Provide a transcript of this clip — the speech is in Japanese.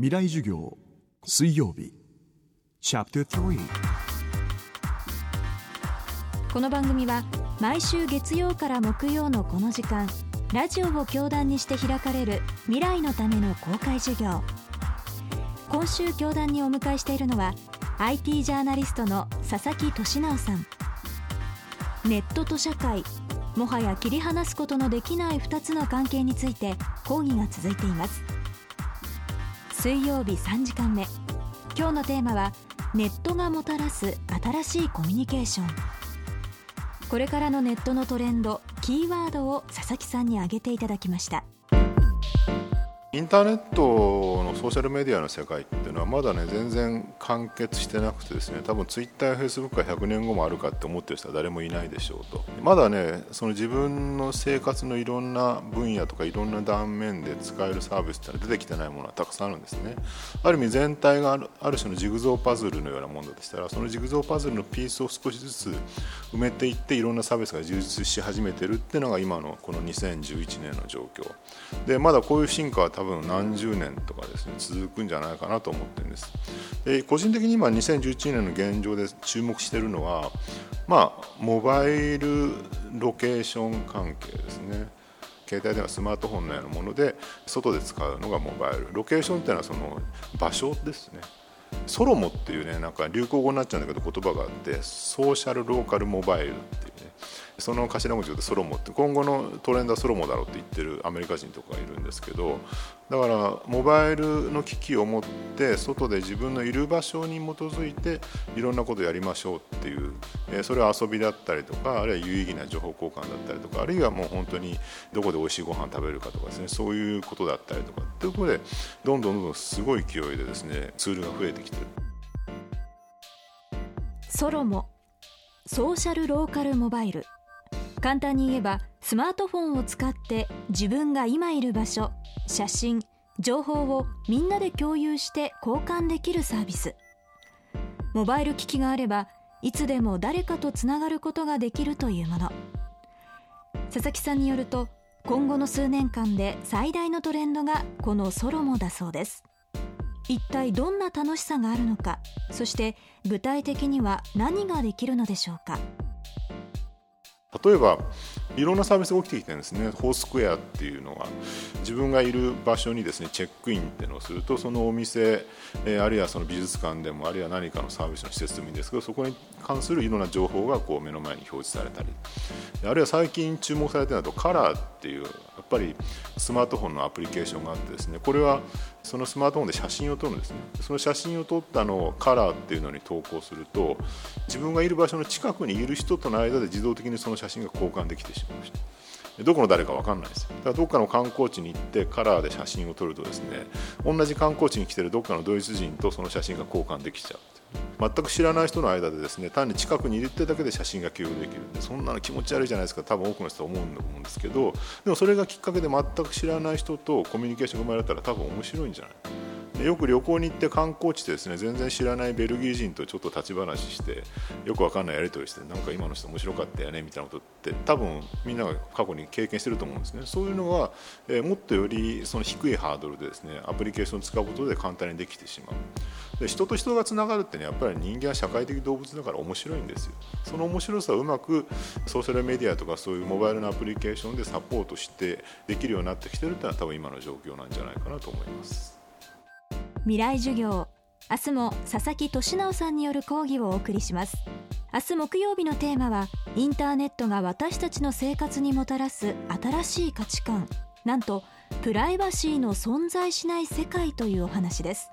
未来授業水曜日。この番組は毎週月曜から木曜のこの時間ラジオを教壇にして開かれる未来のための公開授業。今週教壇にお迎えしているのは IT ジャーナリストの佐々木俊直さん。ネットと社会もはや切り離すことのできない2つの関係について講義が続いています。水曜日3時間目。今日のテーマはネットがもたらす新しいコミュニケーション。これからのネットのトレンドキーワードを佐々木さんに挙げていただきました。インターネットのソーシャルメディアの世界っていうのはまだね全然完結してなくてですね多分ツイッターやフェイスブックが100年後もあるかって思ってる人は誰もいないでしょうと。まだねその自分の生活のいろんな分野とかいろんな断面で使えるサービスってのは出てきてないものはたくさんあるんですね。ある意味全体があるある種のジグゾーパズルのようなものでしたらそのジグゾーパズルのピースを少しずつ埋めていっていろんなサービスが充実し始めてるっていうのが今のこの2011年の状況。でまだこういう進化は多分何十年とかですね続くんじゃないかなと思ってるんです。で個人的に今2011年の現状で注目してるのはまあモバイルロケーション関係ですね。携帯電話スマートフォンのようなもので外で使うのがモバイル。ロケーションっていうのはその場所ですね。ソロモっていうねなんか流行語になっちゃうんだけど言葉があってソーシャルローカルモバイルっていうね。その頭文字でソロモって今後のトレンドはソロモだろうって言ってるアメリカ人とかがいるんですけどだからモバイルの機器を持って外で自分のいる場所に基づいていろんなことをやりましょうっていうそれは遊びだったりとかあるいは有意義な情報交換だったりとかあるいはもう本当にどこで美味しいご飯食べるかとかですねそういうことだったりとかっていうことでどんどんどんどんすごい勢いでですねツールが増えてきてる。ソロモソーシャルローカルモバイル簡単に言えばスマートフォンを使って自分が今いる場所写真情報をみんなで共有して交換できるサービス。モバイル機器があればいつでも誰かとつながることができるというもの。佐々木さんによると今後の数年間で最大のトレンドがこのソロモだそうです。一体どんな楽しさがあるのかそして具体的には何ができるのでしょうか。例えばいろんなサービスが起きてきてるんですね、ホースクエアっていうのは、自分がいる場所にですねチェックインっていうのをすると、そのお店、えあるいはその美術館でも、あるいは何かのサービスの施設でもいいんですけど、そこに関するいろんな情報がこう目の前に表示されたり、あるいは最近注目されているのだと、カラー。っていう、やっぱりスマートフォンのアプリケーションがあってですね、これはそのスマートフォンで写真を撮るんですね、その写真を撮ったのをカラーっていうのに投稿すると、自分がいる場所の近くにいる人との間で自動的にその写真が交換できてしまいました。どこの誰か分かんないですだからどっかの観光地に行ってカラーで写真を撮るとですね同じ観光地に来てるどっかのドイツ人とその写真が交換できちゃう。全く知らない人の間でですね単に近くにいるってだけで写真が共有できるんでそんなの気持ち悪いじゃないですか。多分多くの人は思うんだと思うんですけどでもそれがきっかけで全く知らない人とコミュニケーションが生まれたら多分面白いんじゃない？よく旅行に行って観光地でですね全然知らないベルギー人とちょっと立ち話してよくわかんないやり取りしてなんか今の人面白かったよねみたいなことって多分みんなが過去に経験してると思うんですね。そういうのは、え、もっとよりその低いハードルでですねアプリケーションを使うことで簡単にできてしまう。で人と人がつながるってねやっぱり人間は社会的動物だから面白いんですよ。その面白さをうまくソーシャルメディアとかそういうモバイルのアプリケーションでサポートしてできるようになってきてるっていうのは多分今の状況なんじゃないかなと思います。未来授業。明日も佐々木俊直さんによる講義をお送りします。明日木曜日のテーマはインターネットが私たちの生活にもたらす新しい価値観。なんとプライバシーの存在しない世界というお話です。